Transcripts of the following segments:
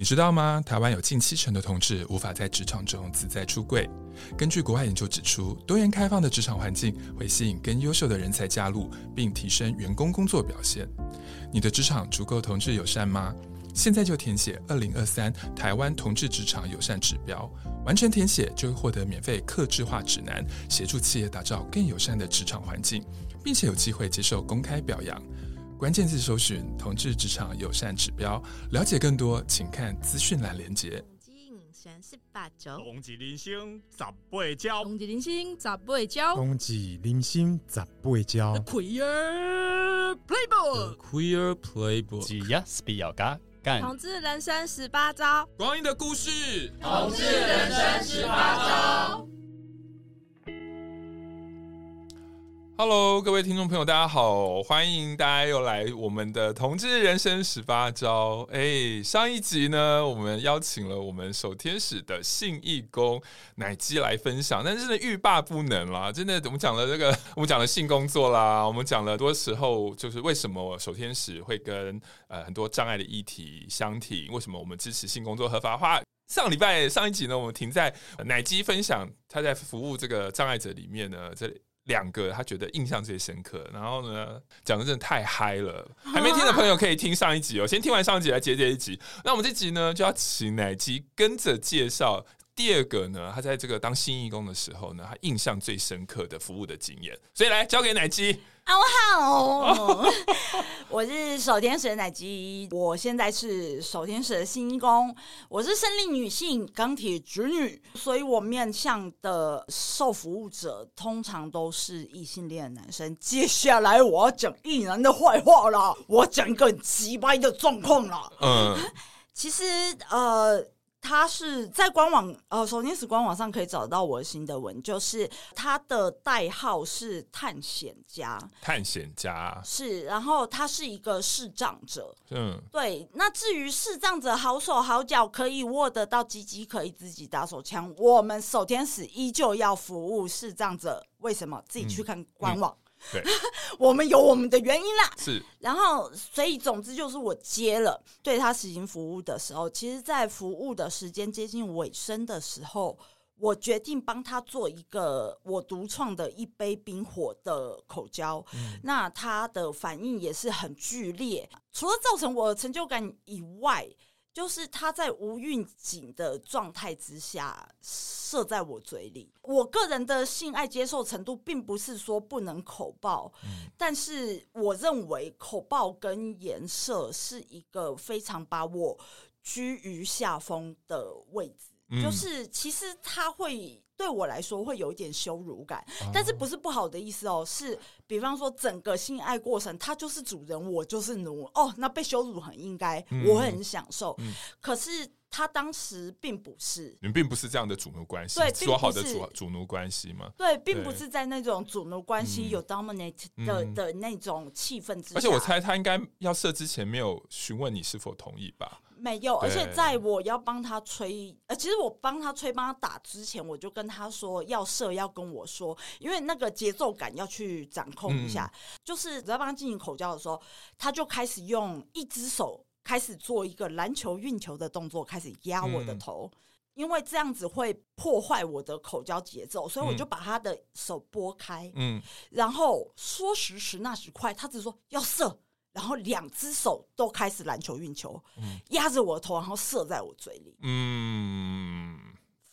你知道吗？台湾有近七成的同志无法在职场中自在出柜。根据国外研究指出，多元开放的职场环境会吸引更优秀的人才加入，并提升员工工作表现。你的职场足够同志友善吗？现在就填写二零二三台湾同志职场友善指标，完成填写就会获得免费客制化指南，协助企业打造更友善的职场环境，并且有机会接受公开表扬。关键字搜寻“同志职场友善指标”，了解更多，请看资讯栏连结。全是八九，冬季零星十八招，同志人生十八招，同志人生十八招。Queer Playbook，Queer Playbook，只要是比较嘎干。同志人生十八招，光阴的故事，同志人生十八招。Hello，各位听众朋友，大家好，欢迎大家又来我们的同志人生十八招。哎，上一集呢，我们邀请了我们守天使的性义工奶基来分享，但是呢，欲罢不能啦，真的，我们讲了这个，我们讲了性工作啦，我们讲了多时候就是为什么守天使会跟呃很多障碍的议题相挺，为什么我们支持性工作合法化。上礼拜上一集呢，我们停在奶基分享他在服务这个障碍者里面呢，这里。两个他觉得印象最深刻，然后呢，讲的真的太嗨了，还没听的朋友可以听上一集哦，先听完上一集来接这一集。那我们这集呢，就要请乃基跟着介绍第二个呢，他在这个当新义工的时候呢，他印象最深刻的服务的经验，所以来交给乃基。啊，我好，我是守天使的乃基，我现在是守天使的性义工，我是胜利女性，钢铁直女，所以我面向的受服务者通常都是异性恋男生。接下来我要讲异男的坏话了，我要讲一个很奇葩的状况了。嗯，其实呃。他是在官网呃，首天使官网上可以找到我的心得文，就是他的代号是探险家，探险家是，然后他是一个视障者，嗯，对。那至于视障者好手好脚可以握得到鸡鸡，可以自己打手枪，我们守天使依旧要服务视障者。为什么？自己去看官网。对，我们有我们的原因啦。是，然后，所以总之就是我接了对他实行服务的时候，其实，在服务的时间接近尾声的时候，我决定帮他做一个我独创的一杯冰火的口交。嗯，那他的反应也是很剧烈，除了造成我的成就感以外。就是他在无预警的状态之下射在我嘴里。我个人的性爱接受程度并不是说不能口爆，嗯，但是我认为口爆跟颜射是一个非常把我居于下风的位置。嗯，就是其实他会。对我来说会有一点羞辱感，但是不是不好的意思哦，是比方说整个性爱过程，他就是主人，我就是奴哦，那被羞辱很应该，我会很享受。嗯，可是他当时并不是，你们并不是这样的主奴关系，对，说好的主主奴关系吗？对，并不是在那种主奴关系有 dominate 的的那种气氛之下。而且我猜他应该要射之前没有询问你是否同意吧？没有，而且在我要帮他吹，呃，其实我帮他吹、帮他打之前，我就跟他说要射，要跟我说，因为那个节奏感要去掌控一下。嗯、就是在帮他进行口交的时候，他就开始用一只手开始做一个篮球运球的动作，开始压我的头，嗯、因为这样子会破坏我的口交节奏，所以我就把他的手拨开，嗯，然后说时迟那时快，他只说要射。然后两只手都开始篮球运球，压着我的头，然后射在我嘴里，嗯，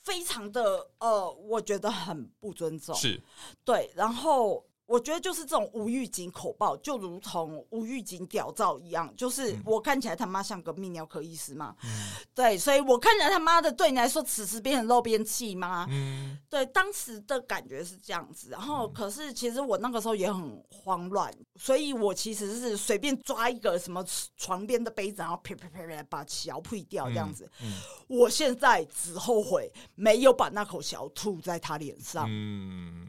非常的呃，我觉得很不尊重，是。对，然后。我觉得就是这种无预警口爆，就如同无预警屌照一样，就是我看起来他妈像个泌尿科医师嘛，嗯、对，所以我看起来他妈的对你来说，此时变成漏边气吗？嗯，对，当时的感觉是这样子。然后，可是其实我那个时候也很慌乱，所以我其实是随便抓一个什么床边的杯子，然后啪啪啪啪把小吐掉这样子。嗯嗯、我现在只后悔没有把那口小吐在他脸上。嗯。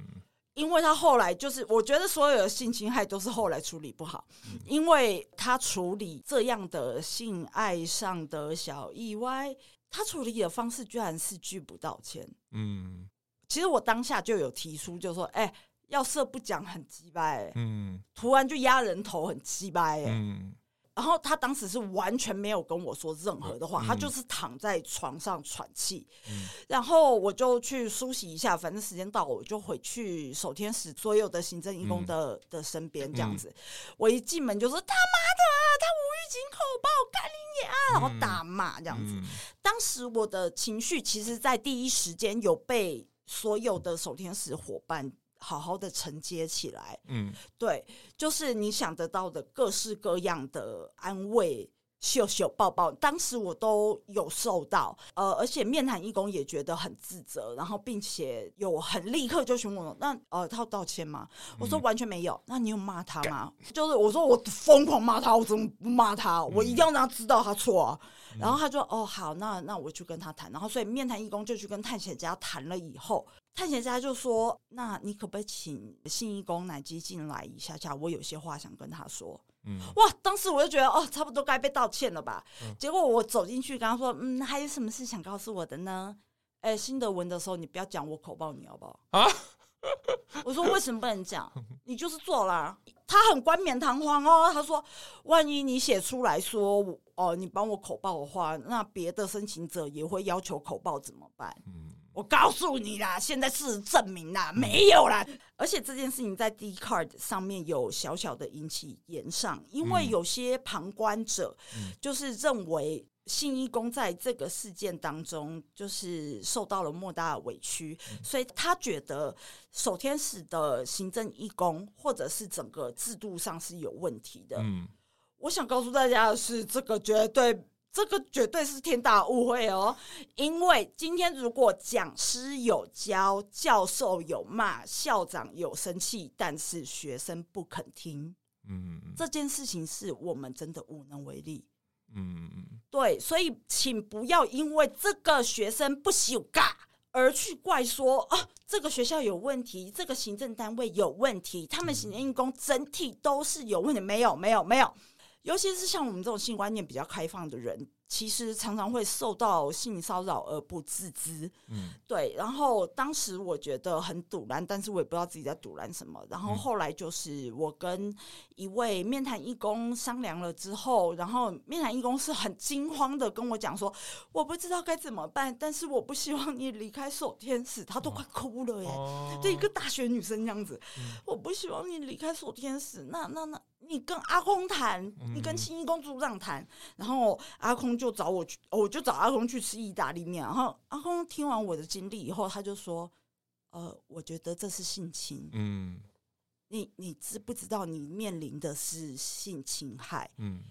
因为他后来就是，我觉得所有的性侵害都是后来处理不好，因为他处理这样的性爱上的小意外，他处理的方式居然是拒不道歉。嗯，其实我当下就有提出，就说，哎，要色不讲很鸡掰，嗯，突然就压人头很鸡掰，嗯，然后他当时是完全没有跟我说任何的话，嗯、他就是躺在床上喘气。嗯、然后我就去梳洗一下，反正时间到了，我就回去守天使所有的行政义工的、嗯、的身边这样子。嗯、我一进门就说：“他妈的，他无预警口爆，干你娘！”然后大骂这样子。嗯、当时我的情绪，其实，在第一时间有被所有的守天使伙伴。好好的承接起来，嗯，对，就是你想得到的各式各样的安慰、秀秀抱抱，当时我都有受到，呃，而且面谈义工也觉得很自责，然后并且有很立刻就询问我，那呃，他要道歉吗？我说完全没有，那你有骂他吗？嗯、就是我说我疯狂骂他，我怎么不骂他？我一定要让他知道他错啊。嗯、然后他就哦好，那那我去跟他谈，然后所以面谈义工就去跟探险家谈了以后。探险家就说：“那你可不可以请信义工奶鸡进来一下下？我有些话想跟他说。”嗯，哇！当时我就觉得哦，差不多该被道歉了吧。嗯、结果我走进去跟他说：“嗯，还有什么事想告诉我的呢？”哎，新德文的时候，你不要讲我口爆你好不好？啊！我说为什么不能讲？你就是做了。他很冠冕堂皇哦，他说：“万一你写出来说哦，你帮我口爆的话，那别的申请者也会要求口爆，怎么办？”嗯。我告诉你啦，现在事实证明啦，没有啦。而且这件事情在 Dcard 上面有小小的引起炎上，因为有些旁观者就是认为信义工在这个事件当中就是受到了莫大的委屈，所以他觉得守天使的行政义工或者是整个制度上是有问题的。嗯，我想告诉大家的是，这个绝对。这个绝对是天大误会哦！因为今天如果讲师有教，教授有骂，校长有生气，但是学生不肯听，嗯，这件事情是我们真的无能为力，嗯，对，所以请不要因为这个学生不修嘎而去怪说啊，这个学校有问题，这个行政单位有问题，他们行政义工整体都是有问题，没有，没有，没有。尤其是像我们这种性观念比较开放的人。其实常常会受到性骚扰而不自知，嗯，对。然后当时我觉得很堵然，但是我也不知道自己在堵然什么。然后后来就是我跟一位面谈义工商量了之后，然后面谈义工是很惊慌的跟我讲说：“我不知道该怎么办，但是我不希望你离开守天使。”他都快哭了耶，哦、对一个大学女生这样子，嗯、我不希望你离开守天使。那那那。你跟阿空谈，你跟青衣公组长谈，嗯、然后阿空就找我去，我就找阿公去吃意大利面。然后阿公听完我的经历以后，他就说：“呃，我觉得这是性侵。嗯，你你知不知道你面临的是性侵害？嗯，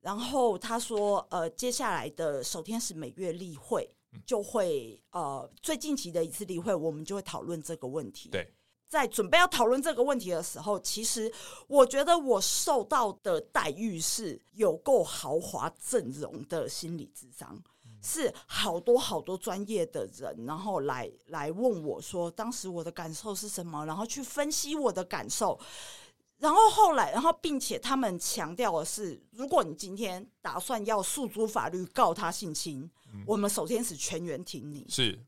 然后他说：呃，接下来的守天使每月例会就会呃最近期的一次例会，我们就会讨论这个问题。对。”在准备要讨论这个问题的时候，其实我觉得我受到的待遇是有够豪华阵容的心理智商，是好多好多专业的人，然后来来问我说，当时我的感受是什么，然后去分析我的感受，然后后来，然后并且他们强调的是，如果你今天打算要诉诸法律告他性侵，我们首先是全员挺你。是。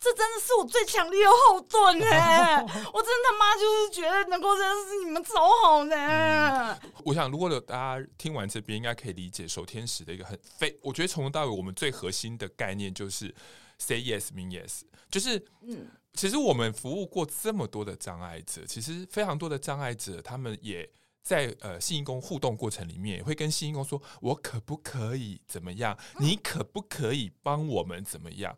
这真的是我最强力的后盾哎！我真的他妈就是觉得能够认识你们超好的。嗯。我想，如果有大家听完这边，应该可以理解守天使的一个很非。我觉得从头到尾，我们最核心的概念就是 say yes mean yes，就是嗯，其实我们服务过这么多的障碍者，其实非常多的障碍者，他们也。在呃信义工互动过程里面，也会跟信义工说：“我可不可以怎么样？你可不可以帮我们怎么样？”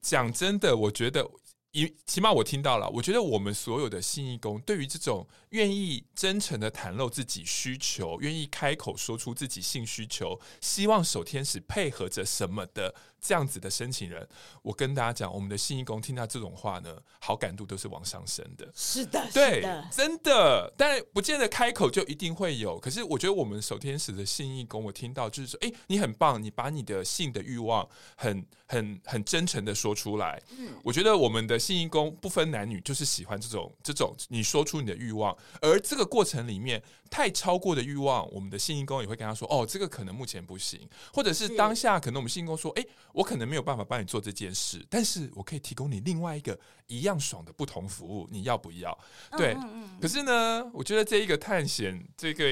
讲真的，我觉得。一起码我听到了，我觉得我们所有的信义工对于这种愿意真诚的袒露自己需求、愿意开口说出自己性需求、希望守天使配合着什么的这样子的申请人，我跟大家讲，我们的信义工听到这种话呢，好感度都是往上升的。是的，对，是的，真的，但不见得开口就一定会有。可是我觉得我们守天使的信义工，我听到就是说，哎，你很棒，你把你的性的欲望很、很、很真诚的说出来。嗯，我觉得我们的。信义工不分男女，就是喜欢这种这种你说出你的欲望，而这个过程里面太超过的欲望，我们的信义工也会跟他说：“哦，这个可能目前不行，或者是当下可能我们信义工说：‘哎，我可能没有办法帮你做这件事，但是我可以提供你另外一个一样爽的不同服务，你要不要？’对，可是呢，我觉得这一个探险这个。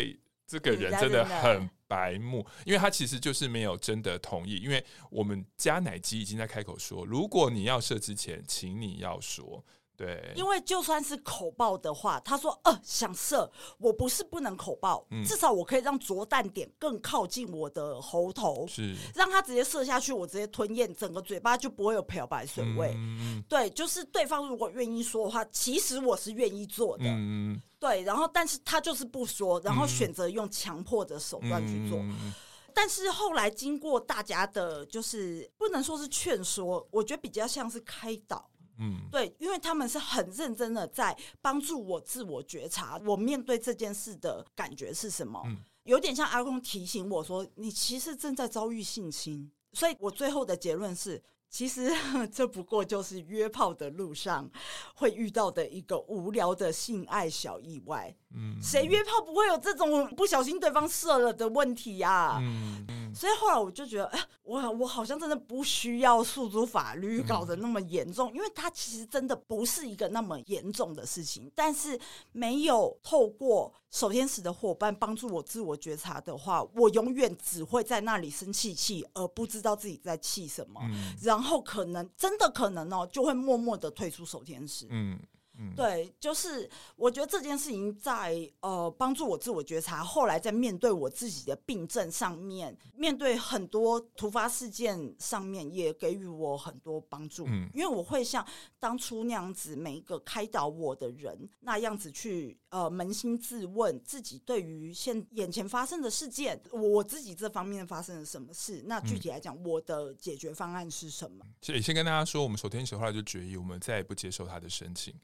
这个人真的很白目，因为他其实就是没有真的同意。因为我们家奶鸡已经在开口说，如果你要设之前，请你要说。对，因为就算是口爆的话，他说呃想射，我不是不能口爆，嗯、至少我可以让着弹点更靠近我的喉头，是让他直接射下去，我直接吞咽，整个嘴巴就不会有漂白水味。嗯、对，就是对方如果愿意说的话，其实我是愿意做的。嗯、对，然后但是他就是不说，然后选择用强迫的手段去做。嗯、但是后来经过大家的，就是不能说是劝说，我觉得比较像是开导。嗯，对，因为他们是很认真的在帮助我自我觉察，我面对这件事的感觉是什么？嗯，有点像阿公提醒我说，你其实正在遭遇性侵，所以我最后的结论是。其实 这不过就是约炮的路上会遇到的一个无聊的性爱小意外。嗯，谁约炮不会有这种不小心对方射了的问题呀？嗯嗯。所以后来我就觉得，哎，我我好像真的不需要诉诸法律搞得那么严重，因为它其实真的不是一个那么严重的事情。但是没有透过守天使的伙伴帮助我自我觉察的话，我永远只会在那里生气气，而不知道自己在气什么。然后。然后可能真的可能哦，就会默默的退出守天使。嗯嗯，对，就是我觉得这件事情在呃帮助我自我觉察，后来在面对我自己的病症上面，面对很多突发事件上面，也给予我很多帮助。嗯，因为我会像当初那样子，每一个开导我的人那样子去呃扪心自问，自己对于现眼前发生的事件，我自己这方面发生了什么事？那具体来讲，我的解决方案是什么？所以先跟大家说，我们首天起后来就决议，我们再也不接受他的申请。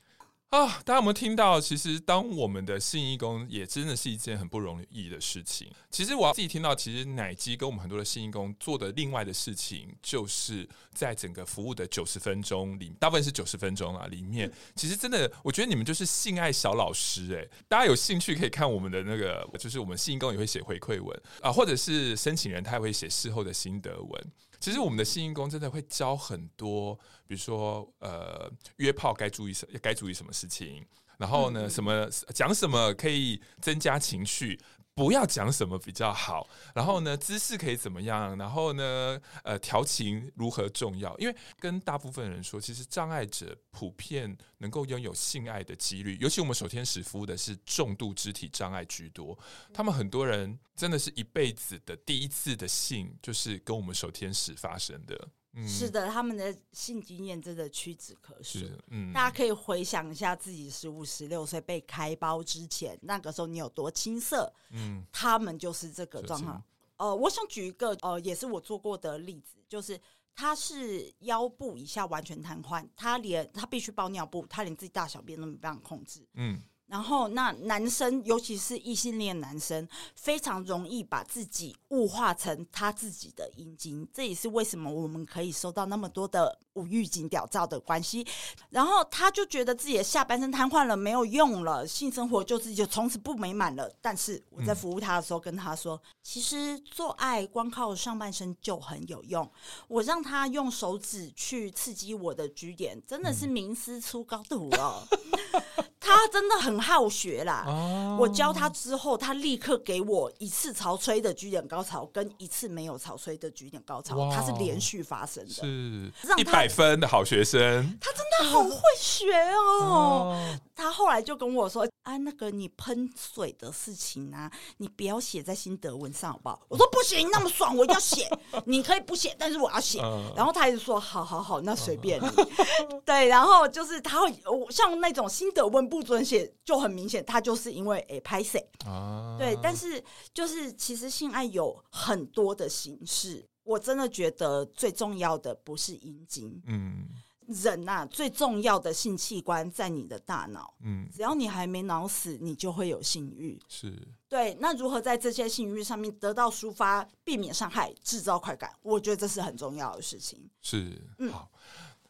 啊，大家有没有听到？其实，当我们的信义工也真的是一件很不容易的事情。其实，我自己听到，其实奶机跟我们很多的信义工做的另外的事情，就是在整个服务的九十分钟里，大部分是九十分钟啊，里面其实真的，我觉得你们就是性爱小老师诶、欸，大家有兴趣可以看我们的那个，就是我们信义工也会写回馈文啊，或者是申请人他也会写事后的心得文。其实我们的信义工真的会教很多，比如说呃约炮该注意什该注意什么事情，然后呢什么讲什么可以增加情绪。不要讲什么比较好，然后呢，姿势可以怎么样？然后呢，呃，调情如何重要？因为跟大部分人说，其实障碍者普遍能够拥有性爱的几率，尤其我们守天使服务的是重度肢体障碍居多，他们很多人真的是一辈子的第一次的性，就是跟我们守天使发生的。是的，他们的性经验真的屈指可数。嗯，大家可以回想一下自己十五、十六岁被开包之前，那个时候你有多青涩。嗯，他们就是这个状况。呃，我想举一个呃，也是我做过的例子，就是他是腰部以下完全瘫痪，他连他必须包尿布，他连自己大小便都没办法控制。嗯。然后，那男生，尤其是异性恋男生，非常容易把自己物化成他自己的阴茎。这也是为什么我们可以收到那么多的无预警屌照的关系。然后，他就觉得自己的下半身瘫痪了，没有用了，性生活就自己就从此不美满了。但是我在服务他的时候，跟他说，嗯、其实做爱光靠上半身就很有用。我让他用手指去刺激我的局点，真的是名师出高徒哦。他真的很好学啦！哦、我教他之后，他立刻给我一次潮吹的举点高潮，跟一次没有潮吹的举点高潮，他是连续发生的，是一百分的好学生。他真的好会学哦！哦他后来就跟我说：“啊，那个你喷水的事情啊，你不要写在心得文上好不好？”我说：“不行，那么爽，我一定要写。你可以不写，但是我要写。嗯”然后他一直说：“好好好，那随便你。嗯 ”对，然后就是他会像那种心得文不准写，就很明显，他就是因为诶拍谁啊？对，但是就是其实性爱有很多的形式，我真的觉得最重要的不是阴茎，嗯。人呐、啊，最重要的性器官在你的大脑。嗯，只要你还没脑死，你就会有性欲。是，对。那如何在这些性欲上面得到抒发，避免伤害，制造快感？我觉得这是很重要的事情。是，嗯，好。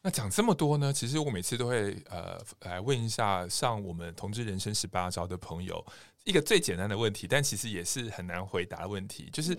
那讲这么多呢？其实我每次都会呃来问一下上我们同志人生十八招的朋友一个最简单的问题，但其实也是很难回答的问题，就是。嗯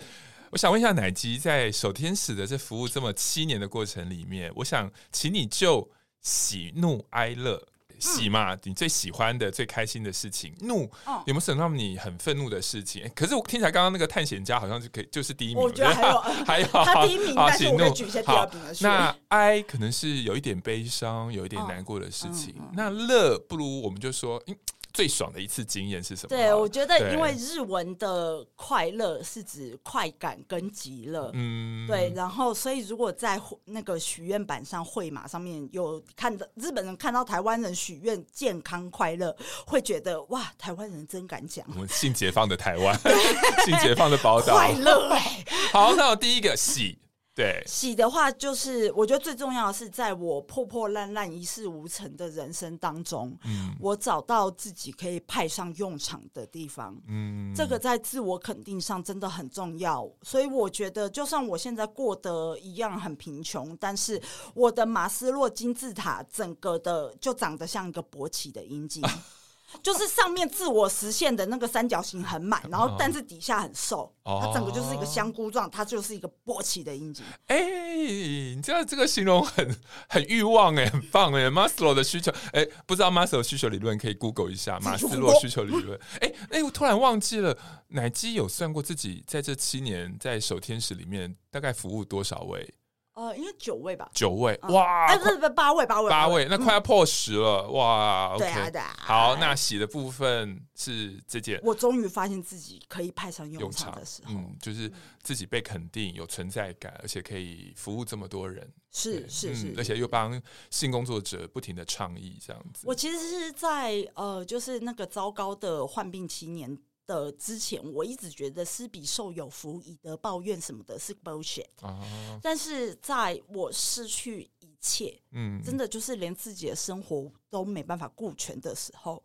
我想问一下奶吉，在守天使的这服务这么七年的过程里面，我想请你就喜怒哀乐喜嘛，嗯、你最喜欢的、最开心的事情；怒，嗯、有没有什么让你很愤怒的事情？欸、可是我听起来刚刚那个探险家好像就可以就是第一名，我觉得还有 还有他第一名，好但是我举一些第二名的。那哀可能是有一点悲伤，有一点难过的事情。嗯嗯嗯、那乐不如我们就说。嗯最爽的一次经验是什么？对，我觉得因为日文的快乐是指快感跟极乐，嗯，对。然后，所以如果在那个许愿板上、绘马上面有看到日本人看到台湾人许愿健康快乐，会觉得哇，台湾人真敢讲。我们性解放的台湾，性解放的宝岛，快乐哎。好，那我第一个喜。对，喜的话就是，我觉得最重要的是，在我破破烂烂、一事无成的人生当中，嗯，我找到自己可以派上用场的地方，嗯，这个在自我肯定上真的很重要。所以我觉得，就算我现在过得一样很贫穷，但是我的马斯洛金字塔整个的就长得像一个勃起的阴茎。就是上面自我实现的那个三角形很满，然后但是底下很瘦，哦、它整个就是一个香菇状，它就是一个勃起的阴茎。哎、欸，你知道这个形容很 很欲望哎、欸，很棒哎、欸。马斯洛的需求，哎、欸，不知道马斯洛需求理论可以 Google 一下马斯洛需求理论。哎哎、欸欸，我突然忘记了，奶基有算过自己在这七年在守天使里面大概服务多少位？呃，应该九位吧，九位哇！哎，不是不是八位，八位，八位，那快要破十了哇！对啊，对啊。好，那洗的部分是这件，我终于发现自己可以派上用场的时候，嗯，就是自己被肯定，有存在感，而且可以服务这么多人，是是是，而且又帮性工作者不停的倡议这样子。我其实是在呃，就是那个糟糕的患病七年的之前，我一直觉得施比受有福，以德报怨什么的是 bullshit。啊，但是在我失去一切，嗯，真的就是连自己的生活都没办法顾全的时候，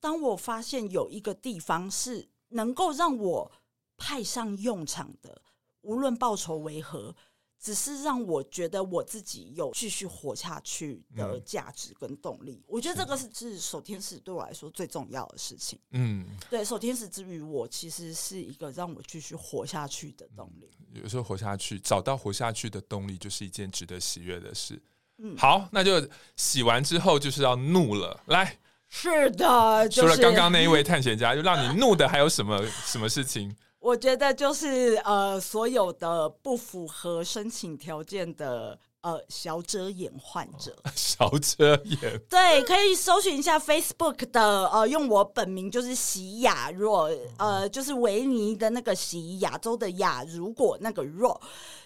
当我发现有一个地方是能够让我派上用场的，无论报酬为何。只是让我觉得我自己有继续活下去的价值跟动力。嗯、我觉得这个是是守天使对我来说最重要的事情。嗯，对，守天使之于我，其实是一个让我继续活下去的动力。有时候活下去，找到活下去的动力，就是一件值得喜悦的事。嗯，好，那就洗完之后就是要怒了。来，是的，就是、除了刚刚那一位探险家，就让你怒的还有什么什么事情？我觉得就是呃，所有的不符合申请条件的呃小遮眼患者，小遮眼，对，可以搜寻一下 Facebook 的呃，用我本名就是席雅若，呃，就是维尼的那个席，亚洲的亚，如果那个若，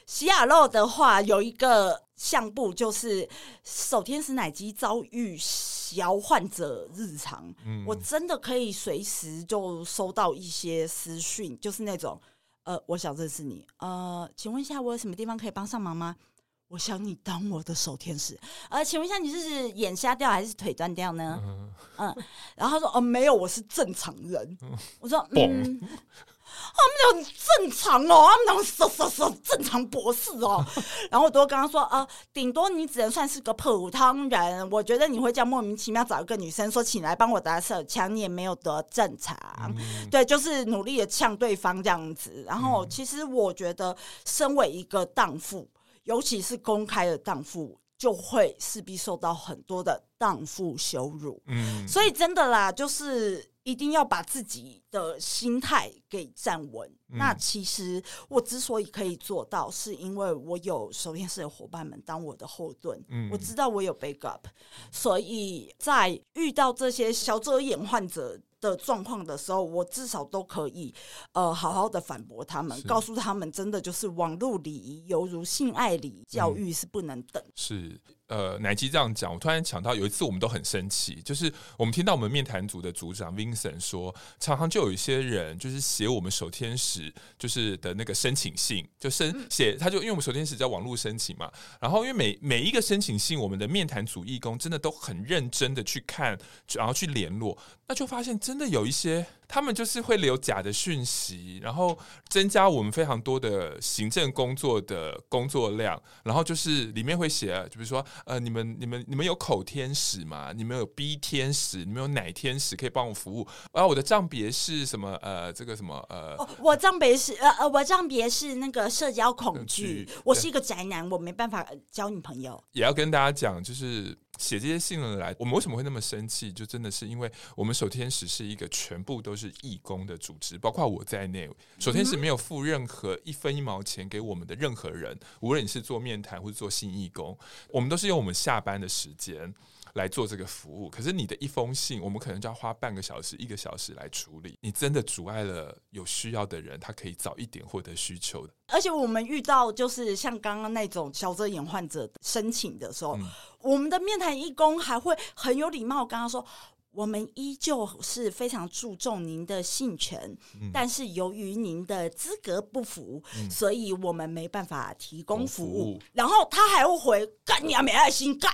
席雅若的话有一个相簿，就是守天使乃基遭遇。小患者日常，嗯、我真的可以随时就收到一些私讯，就是那种，呃，我想认识你，呃，请问一下，我有什么地方可以帮上忙吗？我想你当我的守天使，呃，请问一下，你是眼瞎掉还是腿断掉呢？嗯，嗯，然后他说，哦、呃，没有，我是正常人。嗯、我说，嗯。他们很正常哦，他们那种说说说正常博士哦，然后我都跟他说，呃，顶多你只能算是个普通人。我觉得你会这样莫名其妙找一个女生说，请来帮我打手枪，你也没有得正常。嗯、对，就是努力的呛对方这样子。然后其实我觉得，身为一个荡妇，尤其是公开的荡妇，就会势必受到很多的荡妇羞辱。嗯，所以真的啦，就是。一定要把自己的心态给站稳。嗯、那其实我之所以可以做到，是因为我有首先是有伙伴们当我的后盾。嗯、我知道我有 backup，所以在遇到这些小遮眼患者的状况的时候，我至少都可以呃好好的反驳他们，告诉他们，真的就是网络礼仪犹如性爱礼仪，教育是不能等。是。呃，奶基这样讲，我突然想到有一次我们都很生气，就是我们听到我们面谈组的组长 Vincent 说，常常就有一些人就是写我们守天使就是的那个申请信，就申写他就因为我们守天使在网络申请嘛，然后因为每每一个申请信，我们的面谈组义工真的都很认真的去看，然后去联络，那就发现真的有一些。他们就是会留假的讯息，然后增加我们非常多的行政工作的工作量，然后就是里面会写，就比如说，呃，你们、你们、你们有口天使吗？你们有 B 天使？你们有奶天使可以帮我服务？啊，我的账别是什么？呃，这个什么？呃，哦、我账别是呃呃，我账别是那个社交恐惧，惧我是一个宅男，我没办法交女朋友。也要跟大家讲，就是。写这些信的来，我们为什么会那么生气？就真的是因为我们守天使是一个全部都是义工的组织，包括我在内，守天使没有付任何一分一毛钱给我们的任何人，无论你是做面谈或者做新义工，我们都是用我们下班的时间。来做这个服务，可是你的一封信，我们可能就要花半个小时、一个小时来处理。你真的阻碍了有需要的人，他可以早一点获得需求的。而且我们遇到就是像刚刚那种小遮眼患者申请的时候，嗯、我们的面谈义工还会很有礼貌，跟他说：“我们依旧是非常注重您的性权，嗯、但是由于您的资格不符，嗯、所以我们没办法提供服务。服务”然后他还会回：“干你啊，没爱心干。”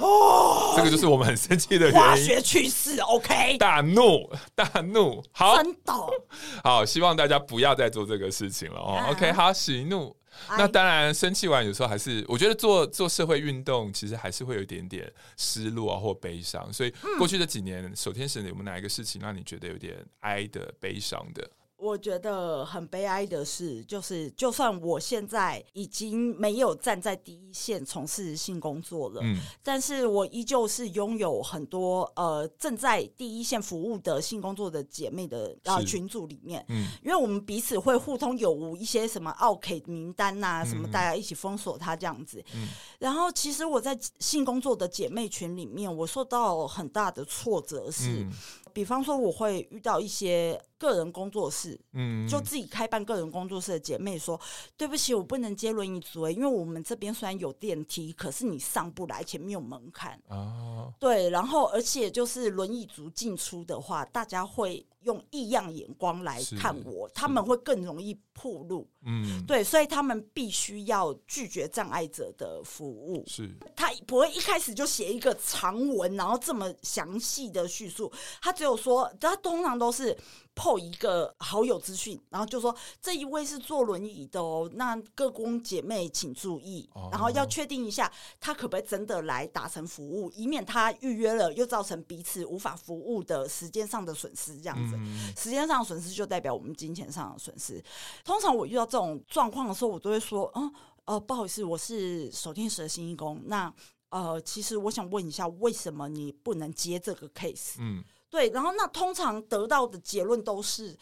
哦，这个就是我们很生气的原因。化学趋势，OK。大怒，大怒，好，真的，好，希望大家不要再做这个事情了哦。Uh, OK，好，喜怒。那当然，生气完有时候还是，我觉得做做社会运动，其实还是会有一点点失落啊，或悲伤。所以过去这几年，手天使有没有哪一个事情让你觉得有点哀的、悲伤的？我觉得很悲哀的是，就是就算我现在已经没有站在第一线从事性工作了，嗯，但是我依旧是拥有很多呃正在第一线服务的性工作的姐妹的呃群组里面，嗯，因为我们彼此会互通有无一些什么奥 K 名单呐、啊，什么大家一起封锁他这样子，嗯，然后其实我在性工作的姐妹群里面，我受到很大的挫折是。嗯比方说，我会遇到一些个人工作室，嗯，就自己开办个人工作室的姐妹说：“对不起，我不能接轮椅族，因为我们这边虽然有电梯，可是你上不来，前面有门槛。”哦，对，然后而且就是轮椅族进出的话，大家会用异样眼光来看我，他们会更容易铺路。嗯，对，所以他们必须要拒绝障碍者的服务。是，他不会一开始就写一个长文，然后这么详细的叙述。他只有说，他通常都是。PO 一个好友资讯，然后就说这一位是坐轮椅的哦，那各工姐妹请注意，哦、然后要确定一下他可不可以真的来达成服务，以免他预约了又造成彼此无法服务的时间上的损失。这样子，嗯、时间上的损失就代表我们金钱上的损失。通常我遇到这种状况的时候，我都会说，嗯，呃，不好意思，我是手天使的新义工，那呃，其实我想问一下，为什么你不能接这个 case？嗯。对，然后那通常得到的结论都是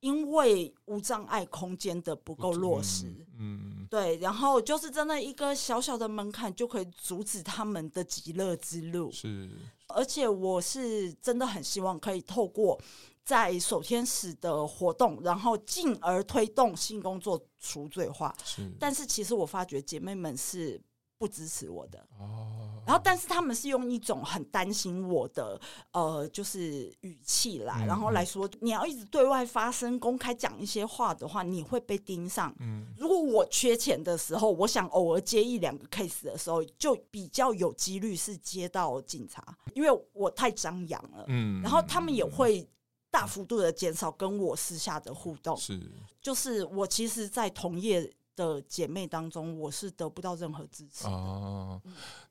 因为无障碍空间的不够落实，嗯，对，然后就是真的一个小小的门槛就可以阻止他们的极乐之路。是，而且我是真的很希望可以透过在守天使的活动，然后进而推动性工作除罪化。是，但是其实我发觉姐妹们是不支持我的。哦。然后，但是他们是用一种很担心我的呃，就是语气来，然后来说，你要一直对外发声、公开讲一些话的话，你会被盯上。嗯，如果我缺钱的时候，我想偶尔接一两个 case 的时候，就比较有几率是接到警察，因为我太张扬了。嗯，然后他们也会大幅度的减少跟我私下的互动。是，就是我其实，在同业。的姐妹当中，我是得不到任何支持哦。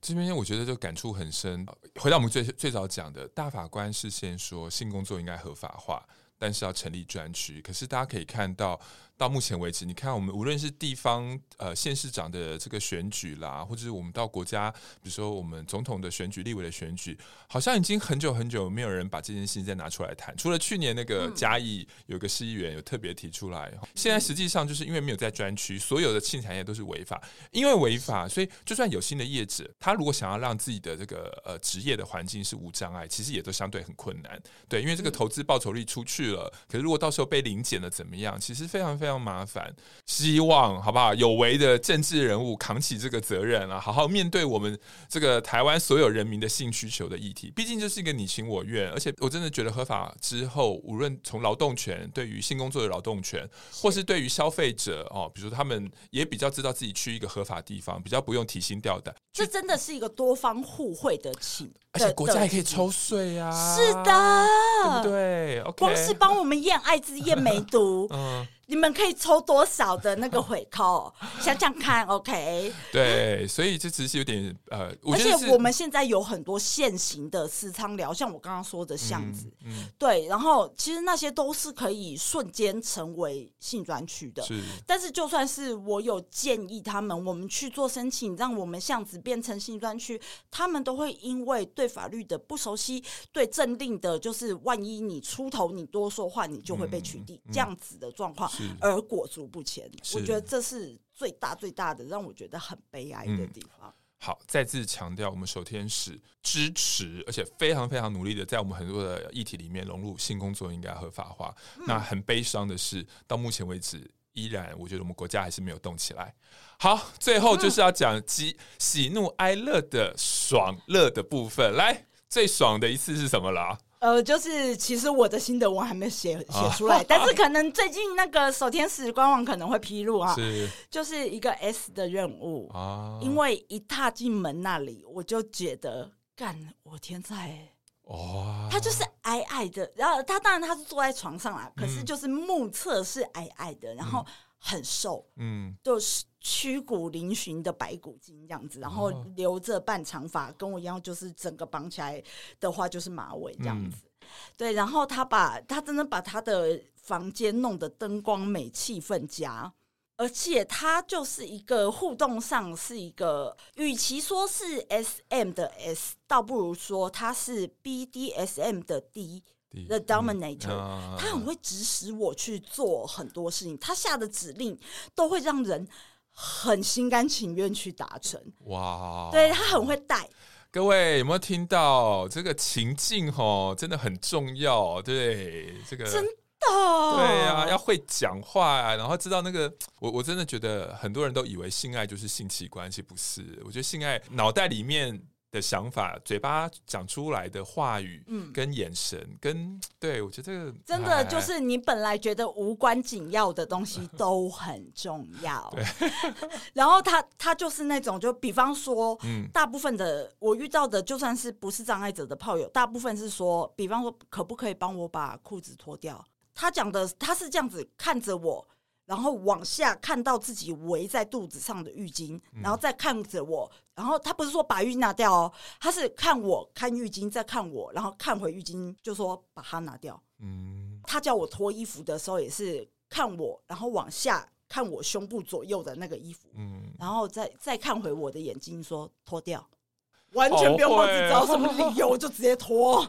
这边我觉得就感触很深。回到我们最最早讲的，大法官是先说性工作应该合法化，但是要成立专区。可是大家可以看到。到目前为止，你看我们无论是地方呃县市长的这个选举啦，或者是我们到国家，比如说我们总统的选举、立委的选举，好像已经很久很久没有人把这件事情再拿出来谈。除了去年那个嘉义有个市议员有特别提出来，现在实际上就是因为没有在专区，所有的性产业都是违法。因为违法，所以就算有新的业者，他如果想要让自己的这个呃职业的环境是无障碍，其实也都相对很困难。对，因为这个投资报酬率出去了，可是如果到时候被临检了怎么样？其实非常非常。麻烦，希望好不好？有为的政治人物扛起这个责任啊，好好面对我们这个台湾所有人民的性需求的议题。毕竟这是一个你情我愿，而且我真的觉得合法之后，无论从劳动权，对于性工作的劳动权，或是对于消费者哦，比如说他们也比较知道自己去一个合法地方，比较不用提心吊胆。这真的是一个多方互惠的情。而且国家也可以抽税啊，是的，对不对？OK，光是帮我们验艾滋、验梅毒，嗯。你们可以抽多少的那个回扣？想想看，OK？对，所以这只是有点呃，而且我们现在有很多现行的私仓聊，像我刚刚说的巷子，嗯嗯、对，然后其实那些都是可以瞬间成为性专区的。是，但是就算是我有建议他们，我们去做申请，让我们巷子变成性专区，他们都会因为对法律的不熟悉，对政令的，就是万一你出头，你多说话，你就会被取缔，这样子的状况。而裹足不前，我觉得这是最大最大的让我觉得很悲哀的地方。嗯、好，再次强调，我们守天使支持，而且非常非常努力的在我们很多的议题里面融入性工作应该合法化。嗯、那很悲伤的是，到目前为止，依然我觉得我们国家还是没有动起来。好，最后就是要讲喜喜怒哀乐的爽乐的部分。来，最爽的一次是什么了？呃，就是其实我的心得我还没写写出来，啊、但是可能最近那个守天使官网可能会披露啊，是。就是一个 S 的任务啊，因为一踏进门那里，我就觉得干我天在哦，他就是矮矮的，然后他当然他是坐在床上啦，可是就是目测是矮矮的，然后很瘦，嗯，就是。曲骨嶙峋的白骨精这样子，然后留着半长发，跟我一样，就是整个绑起来的话就是马尾这样子。嗯、对，然后他把他真的把他的房间弄得灯光美、气氛佳，而且他就是一个互动上是一个，与其说是 S M 的 S，倒不如说他是 B D S M 的 D，The Dominator。嗯、他很会指使我去做很多事情，他下的指令都会让人。很心甘情愿去达成哇！对，他很会带。各位有没有听到这个情境？哦，真的很重要。对，这个真的对啊，要会讲话啊，然后知道那个我我真的觉得很多人都以为性爱就是性器官，其实不是。我觉得性爱脑袋里面。的想法，嘴巴讲出来的话语，嗯，跟眼神，嗯、跟对我觉得这个真的就是你本来觉得无关紧要的东西都很重要。对，然后他他就是那种，就比方说，嗯，大部分的我遇到的，就算是不是障碍者的炮友，大部分是说，比方说，可不可以帮我把裤子脱掉？他讲的他是这样子看着我。然后往下看到自己围在肚子上的浴巾，然后再看着我，然后他不是说把浴巾拿掉哦，他是看我看浴巾，再看我，然后看回浴巾，就说把它拿掉。嗯，他叫我脱衣服的时候也是看我，然后往下看我胸部左右的那个衣服，嗯，然后再再看回我的眼睛，说脱掉。完全不用帮自己找什么理由，就直接脱。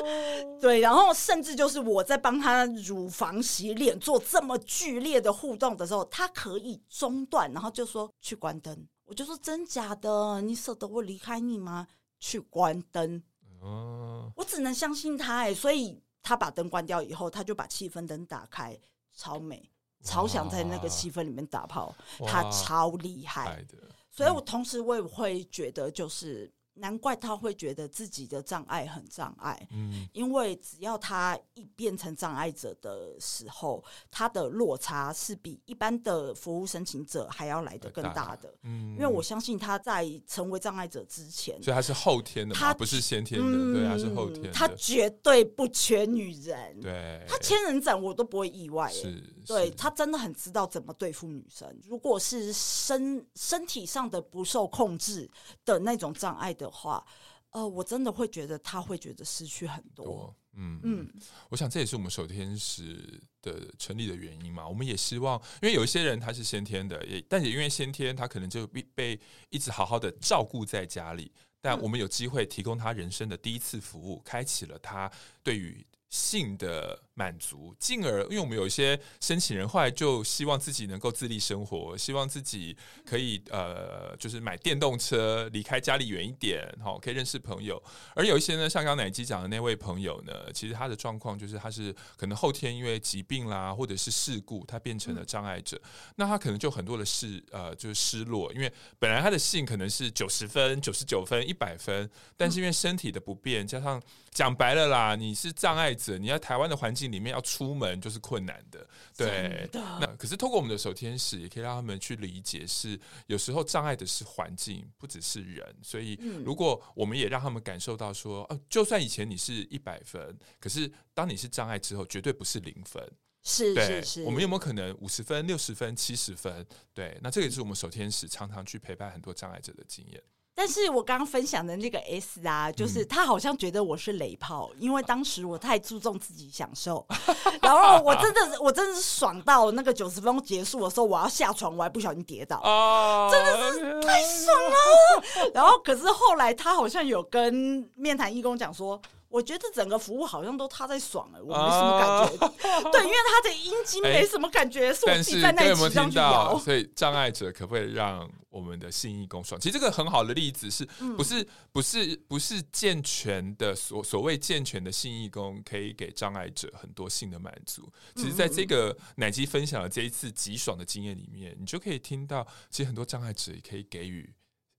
对，然后甚至就是我在帮他乳房洗脸做这么剧烈的互动的时候，他可以中断，然后就说去关灯。我就说真假的，你舍得我离开你吗？去关灯。哦，我只能相信他哎，所以他把灯关掉以后，他就把气氛灯打开，超美，超想在那个气氛里面打炮，他超厉害。所以我同时我也会觉得就是。难怪他会觉得自己的障碍很障碍，嗯，因为只要他一变成障碍者的时候，他的落差是比一般的服务申请者还要来得更大的，嗯，因为我相信他在成为障碍者之前，所以他是后天的，他不是先天的，嗯、对，他是后天的，他绝对不缺女人，对，他千人斩我都不会意外，是，对他真的很知道怎么对付女生，如果是身身体上的不受控制的那种障碍的话，呃，我真的会觉得他会觉得失去很多。嗯嗯，我想这也是我们手天使的成立的原因嘛。我们也希望，因为有一些人他是先天的，也但也因为先天，他可能就被被一直好好的照顾在家里。但我们有机会提供他人生的第一次服务，开启了他对于性的满足，进而因为我们有一些申请人后来就希望自己能够自立生活，希望自己可以呃，就是买电动车离开家里远一点，好可以认识朋友。而有一些呢，像刚刚奶鸡讲的那位朋友呢，其实他的状况就是他是可能后天因为疾病啦，或者是事故，他变成了障碍者。嗯、那他可能就很多的事呃，就是失落，因为本来他的性可能是九十分、九十九分、一百分，但是因为身体的不便加上讲白了啦，你是障碍者，你在台湾的环境里面要出门就是困难的。对，那可是透过我们的手天使，也可以让他们去理解，是有时候障碍的是环境，不只是人。所以，如果我们也让他们感受到说，哦，就算以前你是一百分，可是当你是障碍之后，绝对不是零分。是是是，我们有没有可能五十分、六十分、七十分？对，那这个也是我们手天使常常去陪伴很多障碍者的经验。但是我刚刚分享的那个 S 啊，就是他好像觉得我是雷炮，嗯、因为当时我太注重自己享受，然后我真的我真的是爽到那个九十分钟结束的时候，我要下床，我还不小心跌倒，哦、真的是太爽了。然后可是后来他好像有跟面谈义工讲说。我觉得整个服务好像都他在爽了，我没什么感觉。啊、对，因为他的阴茎没什么感觉，欸、是我自己在那里骑上去摇。所以障碍者可不可以让我们的性义工爽？其实这个很好的例子是不是不是不是健全的所所谓健全的性义工可以给障碍者很多性的满足？其实，在这个乃基分享的这一次极爽的经验里面，你就可以听到，其实很多障碍者也可以给予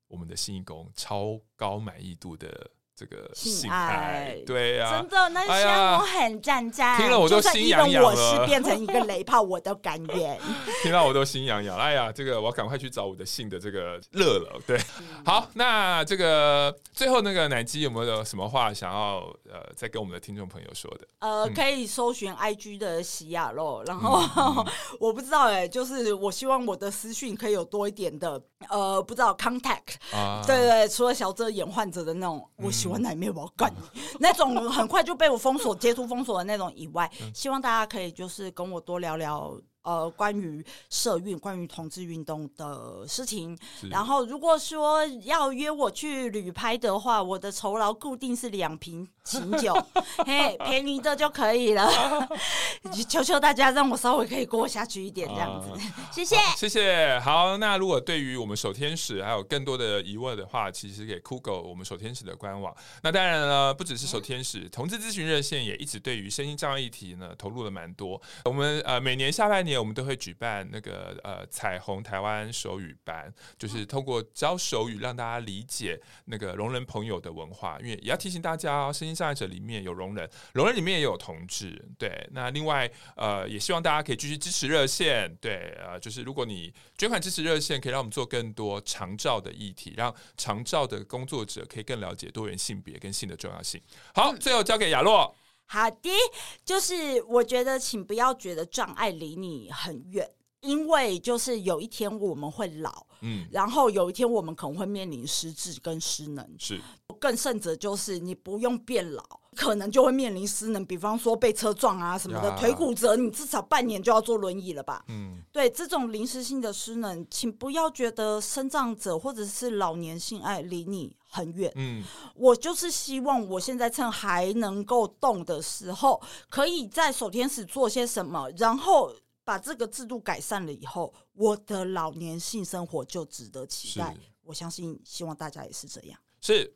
我们的性义工超高满意度的。这个性爱，对呀，真的，那些我很赞赞。听了我都心痒痒了。我是变成一个 雷炮，我都甘愿。听到我都心痒痒。哎呀，这个我要赶快去找我的性的这个乐了。对，好，那这个最后那个乃基有没有什么话想要呃再跟我们的听众朋友说的？呃，可以搜寻 IG 的喜雅肉，然后 我不知道哎，就是我希望我的私讯可以有多一点的呃，不知道 contact 啊，对对，除了小遮眼患者的那种我。喜欢奶面，我要干你！那种很快就被我封锁、截图封锁的那种以外，希望大家可以就是跟我多聊聊。呃，关于社运、关于同志运动的事情，然后如果说要约我去旅拍的话，我的酬劳固定是两瓶琴酒，嘿，便宜的就可以了。求求大家让我稍微可以过下去一点，这样子，啊、谢谢，谢谢。好，那如果对于我们手天使还有更多的疑问的话，其实给 Google 我们手天使的官网。那当然了，不只是手天使，嗯、同志咨询热线也一直对于身心障碍议题呢投入了蛮多。我们呃每年下半年。我们都会举办那个呃彩虹台湾手语班，就是通过教手语让大家理解那个聋人朋友的文化。因为也要提醒大家哦，身心障碍者里面有聋人，聋人里面也有同志。对，那另外呃也希望大家可以继续支持热线。对，呃就是如果你捐款支持热线，可以让我们做更多长照的议题，让长照的工作者可以更了解多元性别跟性的重要性。好，最后交给亚洛。好的，就是我觉得，请不要觉得障碍离你很远，因为就是有一天我们会老，嗯，然后有一天我们可能会面临失智跟失能，是，更甚者就是你不用变老，可能就会面临失能，比方说被车撞啊什么的，腿骨折，你至少半年就要坐轮椅了吧？嗯，对，这种临时性的失能，请不要觉得生障者或者是老年性爱离你很远，嗯，我就是希望我现在趁还能够动的时候，可以在手天使做些什么，然后把这个制度改善了以后，我的老年性生活就值得期待。我相信，希望大家也是这样。是，